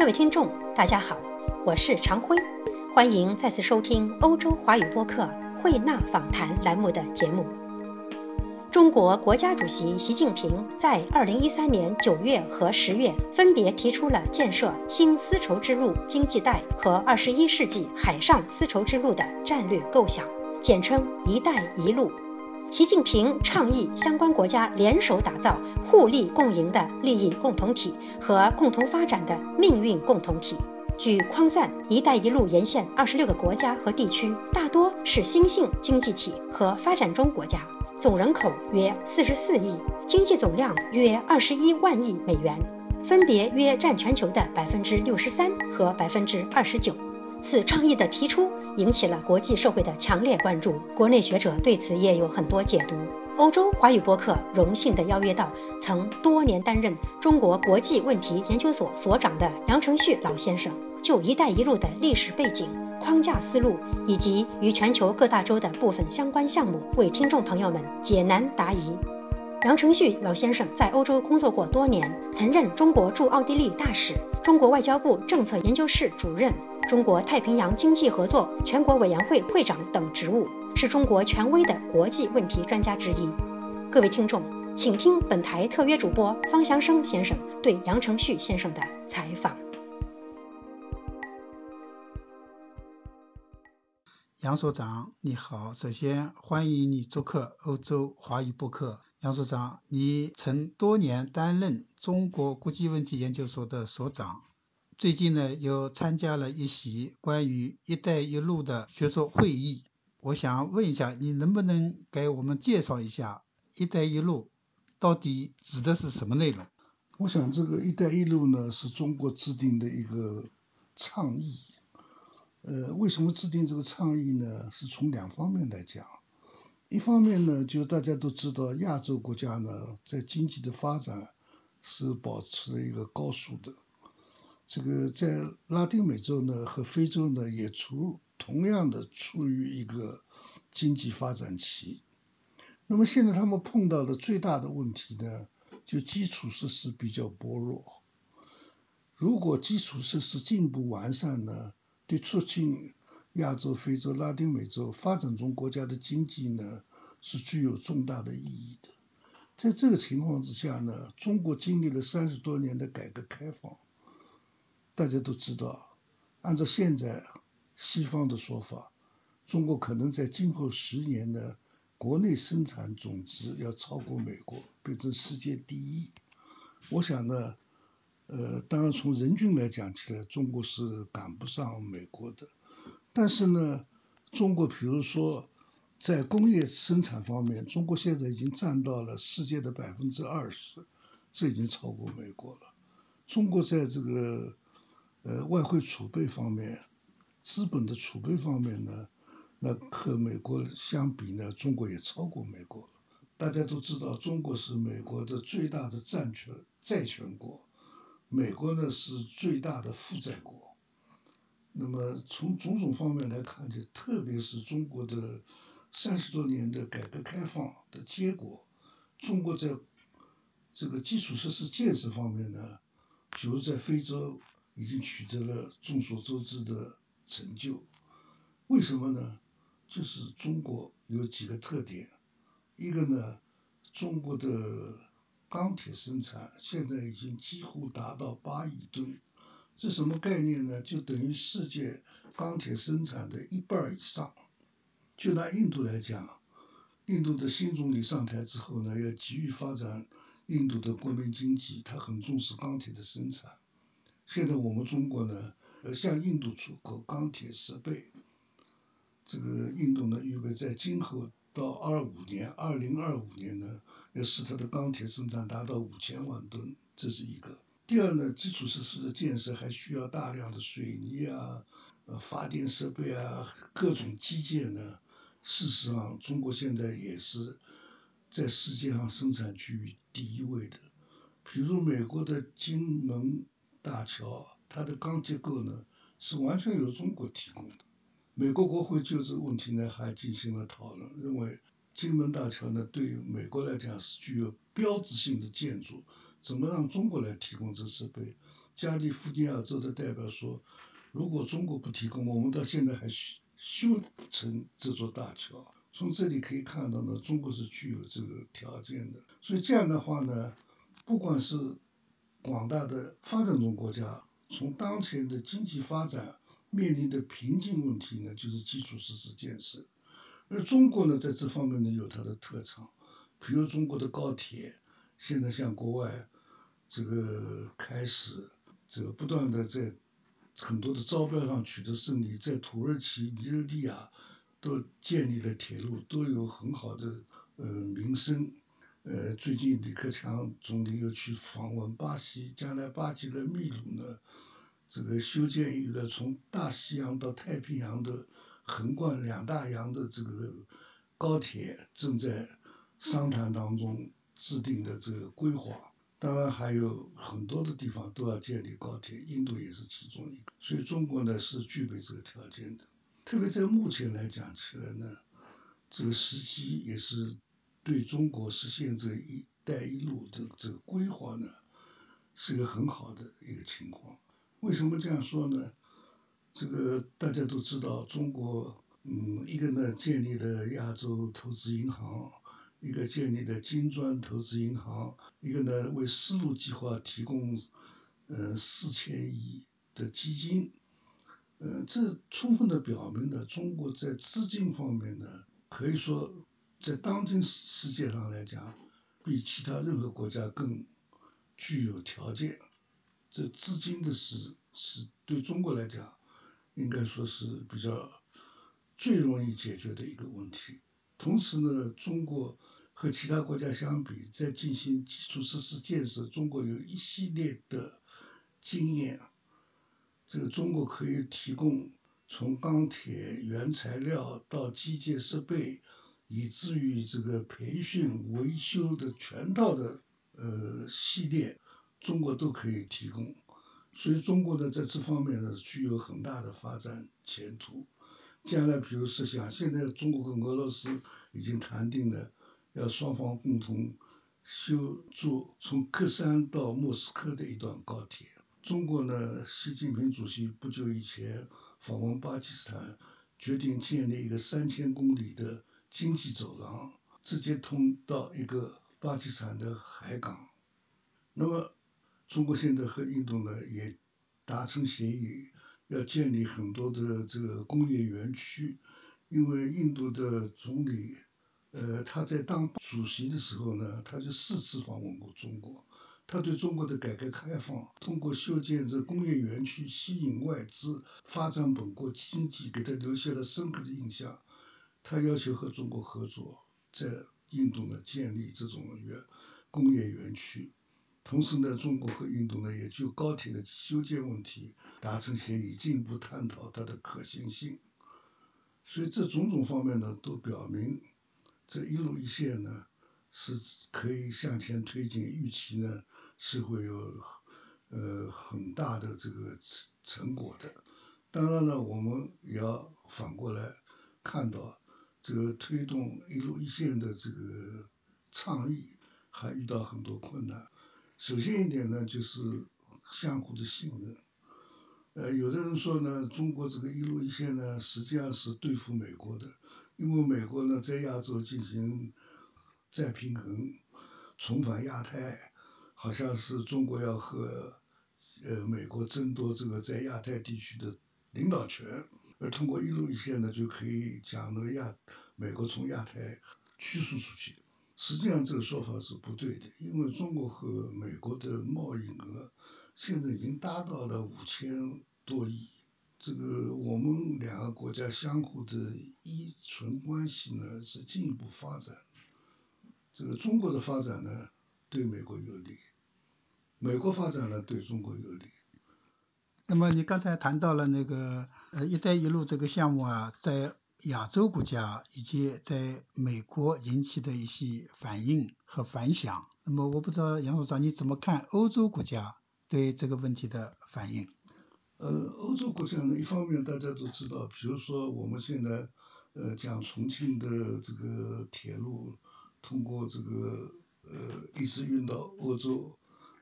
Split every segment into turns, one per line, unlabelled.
各位听众，大家好，我是常辉，欢迎再次收听欧洲华语播客慧纳访谈栏目的节目。中国国家主席习近平在二零一三年九月和十月分别提出了建设新丝绸之路经济带和二十一世纪海上丝绸之路的战略构想，简称“一带一路”。习近平倡议相关国家联手打造互利共赢的利益共同体和共同发展的命运共同体。据匡算，“一带一路”沿线二十六个国家和地区大多是新兴经济体和发展中国家，总人口约四十四亿，经济总量约二十一万亿美元，分别约占全球的百分之六十三和百分之二十九。此倡议的提出引起了国际社会的强烈关注，国内学者对此也有很多解读。欧洲华语播客荣幸地邀约到曾多年担任中国国际问题研究所所长的杨承旭老先生，就“一带一路”的历史背景、框架思路以及与全球各大洲的部分相关项目，为听众朋友们解难答疑。杨承旭老先生在欧洲工作过多年，曾任中国驻奥地利大使、中国外交部政策研究室主任。中国太平洋经济合作全国委员会会长等职务，是中国权威的国际问题专家之一。各位听众，请听本台特约主播方祥生先生对杨承旭先生的采访。
杨所长，你好，首先欢迎你做客欧洲华语播客。杨所长，你曾多年担任中国国际问题研究所的所长。最近呢，又参加了一席关于“一带一路”的学术会议。我想问一下，你能不能给我们介绍一下“一带一路”到底指的是什么内容？
我想，这个“一带一路”呢，是中国制定的一个倡议。呃，为什么制定这个倡议呢？是从两方面来讲。一方面呢，就大家都知道，亚洲国家呢，在经济的发展是保持一个高速的。这个在拉丁美洲呢和非洲呢也处同样的处于一个经济发展期，那么现在他们碰到的最大的问题呢，就基础设施比较薄弱。如果基础设施进一步完善呢，对促进亚洲、非洲、拉丁美洲发展中国家的经济呢是具有重大的意义的。在这个情况之下呢，中国经历了三十多年的改革开放。大家都知道，按照现在西方的说法，中国可能在今后十年的，国内生产总值要超过美国，变成世界第一。我想呢，呃，当然从人均来讲起来，中国是赶不上美国的。但是呢，中国比如说在工业生产方面，中国现在已经占到了世界的百分之二十，这已经超过美国了。中国在这个呃，外汇储备方面，资本的储备方面呢，那和美国相比呢，中国也超过美国。大家都知道，中国是美国的最大的债权债权国，美国呢是最大的负债国。那么从种种方面来看，就特别是中国的三十多年的改革开放的结果，中国在这个基础设施建设方面呢，比如在非洲。已经取得了众所周知的成就，为什么呢？就是中国有几个特点，一个呢，中国的钢铁生产现在已经几乎达到八亿吨，这什么概念呢？就等于世界钢铁生产的一半以上。就拿印度来讲，印度的新总理上台之后呢，要急于发展印度的国民经济，他很重视钢铁的生产。现在我们中国呢，呃，向印度出口钢铁设备，这个印度呢，预备在今后到二五年，二零二五年呢，要使它的钢铁生产达到五千万吨，这是一个。第二呢，基础设施的建设还需要大量的水泥啊，呃，发电设备啊，各种基建呢。事实上，中国现在也是在世界上生产区域第一位的，比如美国的金门。大桥，它的钢结构呢是完全由中国提供的。美国国会就这个问题呢还进行了讨论，认为金门大桥呢对于美国来讲是具有标志性的建筑，怎么让中国来提供这设备？加利福尼亚州的代表说，如果中国不提供，我们到现在还修修成这座大桥。从这里可以看到呢，中国是具有这个条件的。所以这样的话呢，不管是广大的发展中国家，从当前的经济发展面临的瓶颈问题呢，就是基础设施建设。而中国呢，在这方面呢有它的特长，比如中国的高铁，现在向国外这个开始这个不断的在很多的招标上取得胜利，在土耳其、尼日利亚。都建立了铁路，都有很好的呃名声。呃，最近李克强总理又去访问巴西，将来巴西的秘鲁呢，这个修建一个从大西洋到太平洋的横贯两大洋的这个高铁，正在商谈当中制定的这个规划。当然还有很多的地方都要建立高铁，印度也是其中一个。所以中国呢是具备这个条件的。特别在目前来讲起来呢，这个时机也是对中国实现这“一带一路”的这个规划呢，是个很好的一个情况。为什么这样说呢？这个大家都知道，中国，嗯，一个呢建立了亚洲投资银行，一个建立了金砖投资银行，一个呢为丝路计划提供，呃，四千亿的基金。呃，这充分的表明了中国在资金方面呢，可以说在当今世界上来讲，比其他任何国家更具有条件。这资金的是是对中国来讲，应该说是比较最容易解决的一个问题。同时呢，中国和其他国家相比，在进行基础设施建设，中国有一系列的经验。这个中国可以提供从钢铁原材料到机械设备，以至于这个培训维修的全套的呃系列，中国都可以提供。所以中国呢在这方面呢具有很大的发展前途。将来比如设想，现在中国和俄罗斯已经谈定了，要双方共同修筑从克山到莫斯科的一段高铁。中国呢，习近平主席不久以前访问巴基斯坦，决定建立一个三千公里的经济走廊，直接通到一个巴基斯坦的海港。那么，中国现在和印度呢也达成协议，要建立很多的这个工业园区，因为印度的总理，呃，他在当主席的时候呢，他就四次访问过中国。他对中国的改革开放，通过修建这工业园区吸引外资，发展本国经济，给他留下了深刻的印象。他要求和中国合作，在印度呢建立这种园工业园区。同时呢，中国和印度呢也就高铁的修建问题达成协议，进一步探讨它的可行性。所以这种种方面呢，都表明这一路一线呢。是可以向前推进，预期呢是会有呃很大的这个成成果的。当然了，我们也要反过来看到，这个推动一路一线的这个倡议还遇到很多困难。首先一点呢，就是相互的信任。呃，有的人说呢，中国这个一路一线呢，实际上是对付美国的，因为美国呢在亚洲进行。再平衡，重返亚太，好像是中国要和呃美国争夺这个在亚太地区的领导权，而通过一路一线呢，就可以将那个亚美国从亚太驱逐出去。实际上这个说法是不对的，因为中国和美国的贸易额现在已经达到了五千多亿，这个我们两个国家相互的依存关系呢是进一步发展。这个中国的发展呢，对美国有利；美国发展呢，对中国有利。
那么你刚才谈到了那个呃“一带一路”这个项目啊，在亚洲国家以及在美国引起的一些反应和反响。那么我不知道杨所长你怎么看欧洲国家对这个问题的反应？
呃，欧洲国家呢，一方面大家都知道，比如说我们现在呃讲重庆的这个铁路。通过这个呃，一直运到欧洲，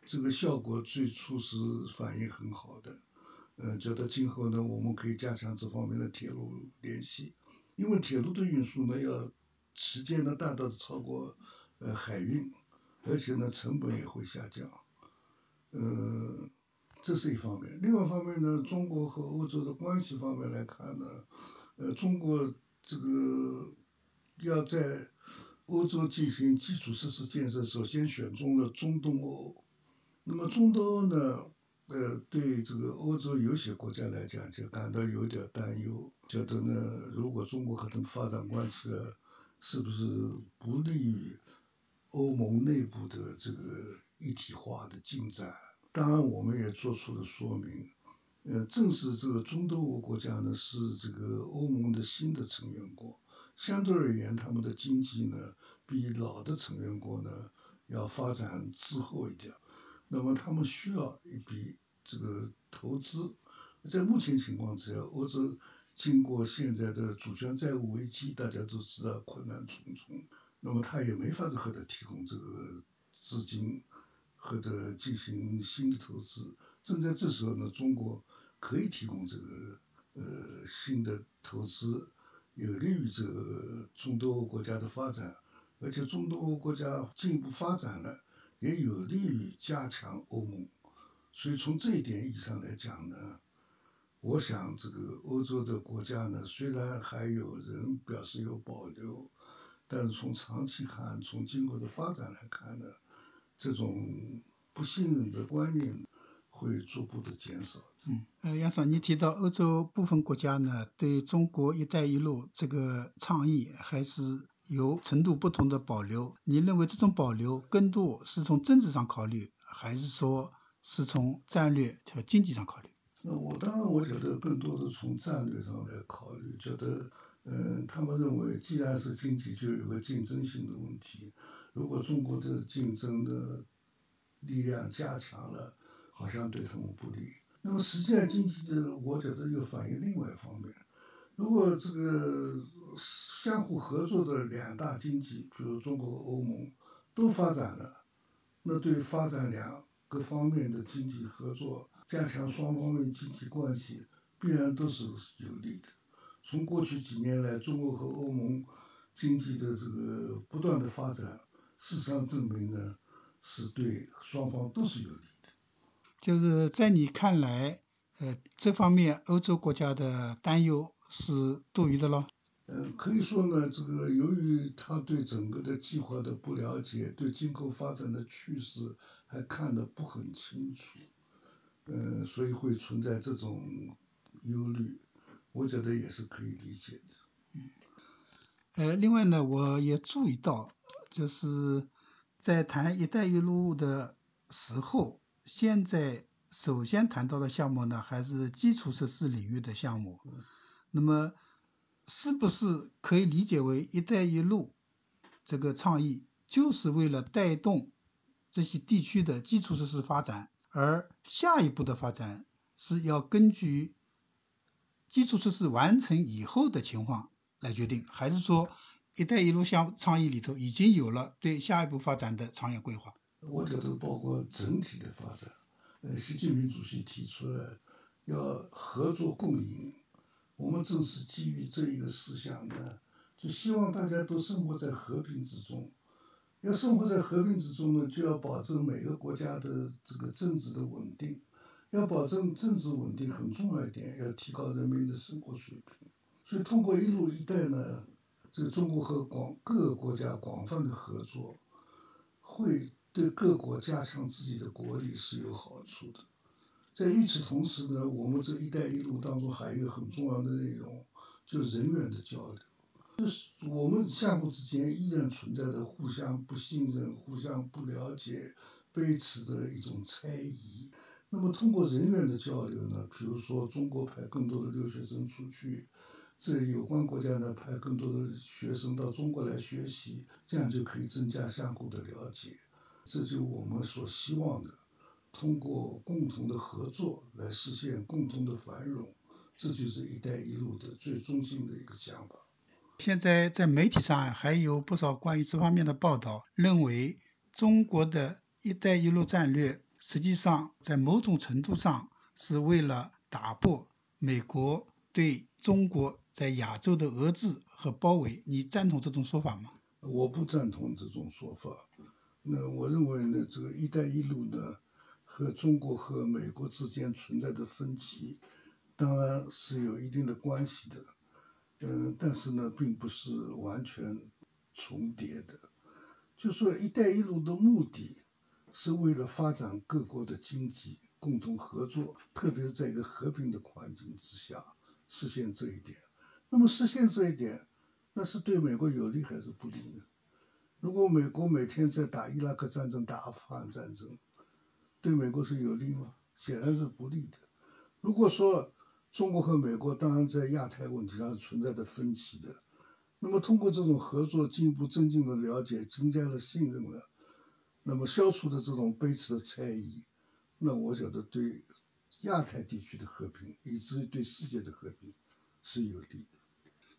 这个效果最初是反应很好的，呃，觉得今后呢，我们可以加强这方面的铁路联系，因为铁路的运输呢，要时间呢大大的超过呃海运，而且呢成本也会下降，呃，这是一方面。另外一方面呢，中国和欧洲的关系方面来看呢，呃，中国这个要在欧洲进行基础设施建设，首先选中了中东欧。那么中东欧呢，呃，对这个欧洲有些国家来讲就感到有点担忧，觉得呢，如果中国和他们发展关系了，是不是不利于欧盟内部的这个一体化的进展？当然，我们也做出了说明，呃，正是这个中东欧国家呢，是这个欧盟的新的成员国，相对而言，他们的经济呢，比老的成员国呢要发展滞后一点。那么他们需要一笔这个投资，在目前情况之下，欧洲经过现在的主权债务危机，大家都知道困难重重，那么他也没法子和他提供这个资金，或者进行新的投资。正在这时候呢，中国可以提供这个呃新的投资，有利于这个中东欧国家的发展，而且中东欧国家进一步发展了。也有利于加强欧盟，所以从这一点意义上来讲呢，我想这个欧洲的国家呢，虽然还有人表示有保留，但是从长期看，从今后的发展来看呢，这种不信任的观念会逐步的减少。
嗯，呃，杨总，你提到欧洲部分国家呢，对中国“一带一路”这个倡议还是。有程度不同的保留，你认为这种保留更多是从政治上考虑，还是说是从战略和经济上考虑？
那我当然我觉得更多的从战略上来考虑，觉得，嗯，他们认为既然是经济，就有个竞争性的问题，如果中国的竞争的力量加强了，好像对他们不利。那么实际上经济的，我觉得又反映另外一方面。如果这个相互合作的两大经济，比如中国和欧盟都发展了，那对发展两个方面的经济合作，加强双方面经济关系，必然都是有利的。从过去几年来，中国和欧盟经济的这个不断的发展，事实上证明呢，是对双方都是有利的。
就是在你看来，呃，这方面欧洲国家的担忧。是多余的了。
嗯，可以说呢，这个由于他对整个的计划的不了解，对今后发展的趋势还看得不很清楚，嗯，所以会存在这种忧虑，我觉得也是可以理解的。
嗯，呃，另外呢，我也注意到，就是在谈“一带一路”的时候，现在首先谈到的项目呢，还是基础设施领域的项目。那么，是不是可以理解为“一带一路”这个倡议就是为了带动这些地区的基础设施发展，而下一步的发展是要根据基础设施完成以后的情况来决定？还是说“一带一路”项倡议里头已经有了对下一步发展的长远规划？
我觉得包括整体的发展。呃，习近平主席提出了要合作共赢。我们正是基于这一个思想呢，就希望大家都生活在和平之中。要生活在和平之中呢，就要保证每个国家的这个政治的稳定。要保证政治稳定，很重要一点，要提高人民的生活水平。所以，通过“一路一带”呢，这个中国和广各个国家广泛的合作，会对各国加强自己的国力是有好处的。在与此同时呢，我们这一带一路当中还有一个很重要的内容，就是人员的交流。就是我们相互之间依然存在着互相不信任、互相不了解、彼此的一种猜疑。那么通过人员的交流呢，比如说中国派更多的留学生出去，这有关国家呢派更多的学生到中国来学习，这样就可以增加相互的了解。这就我们所希望的。通过共同的合作来实现共同的繁荣，这就是“一带一路”的最中心的一个想法。
现在在媒体上还有不少关于这方面的报道，认为中国的一带一路战略实际上在某种程度上是为了打破美国对中国在亚洲的遏制和包围。你赞同这种说法吗？
我不赞同这种说法。那我认为呢，这个“一带一路”呢，和中国和美国之间存在的分歧，当然是有一定的关系的。嗯，但是呢，并不是完全重叠的。就说“一带一路”的目的是为了发展各国的经济，共同合作，特别是在一个和平的环境之下实现这一点。那么实现这一点，那是对美国有利还是不利呢？如果美国每天在打伊拉克战争、打阿富汗战争，对美国是有利吗？显然是不利的。如果说中国和美国当然在亚太问题上存在的分歧的，那么通过这种合作，进一步增进了了解，增加了信任了，那么消除的这种彼此的猜疑，那我觉得对亚太地区的和平，以至于对世界的和平是有利的。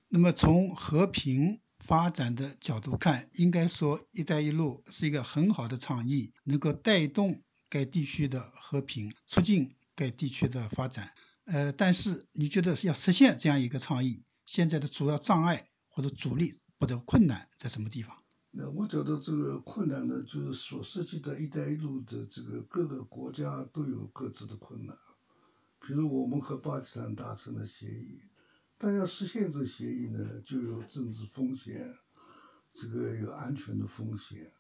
那么从和平发展的角度看，应该说“一带一路”是一个很好的倡议，能够带动该地区的和平，促进该地区的发展。呃，但是你觉得要实现这样一个倡议，现在的主要障碍或者阻力或者困难在什么地方？
那我觉得这个困难呢，就是所涉及的一带一路的这个各个国家都有各自的困难。比如我们和巴基斯坦达成了协议，但要实现这协议呢，就有政治风险，这个有安全的风险。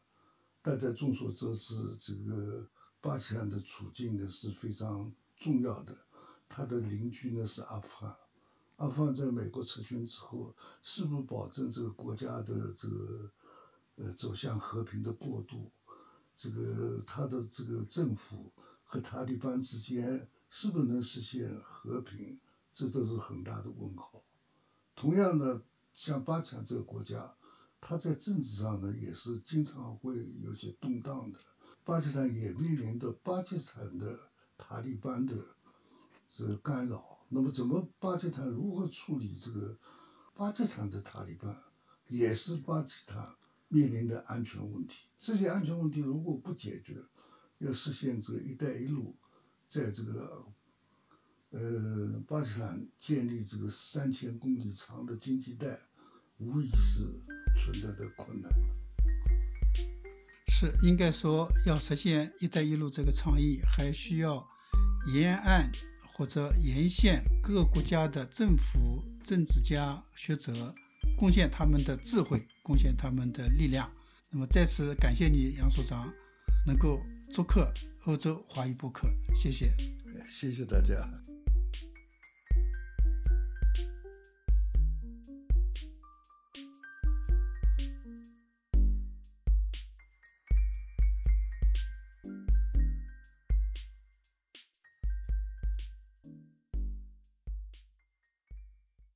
大家众所周知，这个巴基斯坦的处境呢是非常重要的。他的邻居呢是阿富汗，阿富汗在美国撤军之后，是不是保证这个国家的这个呃走向和平的过渡？这个他的这个政府和塔利班之间是不是能实现和平？这都是很大的问号。同样的，像巴基斯坦这个国家，它在政治上呢也是经常会有些动荡的。巴基斯坦也面临着巴基斯坦的塔利班的。这个干扰，那么怎么巴基斯坦如何处理这个巴基斯坦的塔利班，也是巴基斯坦面临的安全问题。这些安全问题如果不解决，要实现这个“一带一路”在这个呃巴基斯坦建立这个三千公里长的经济带，无疑是存在的困难。
是应该说，要实现“一带一路”这个倡议，还需要沿岸。或者沿线各个国家的政府、政治家、学者贡献他们的智慧，贡献他们的力量。那么再次感谢你，杨所长，能够做客欧洲华语播客，谢谢。
谢谢大家。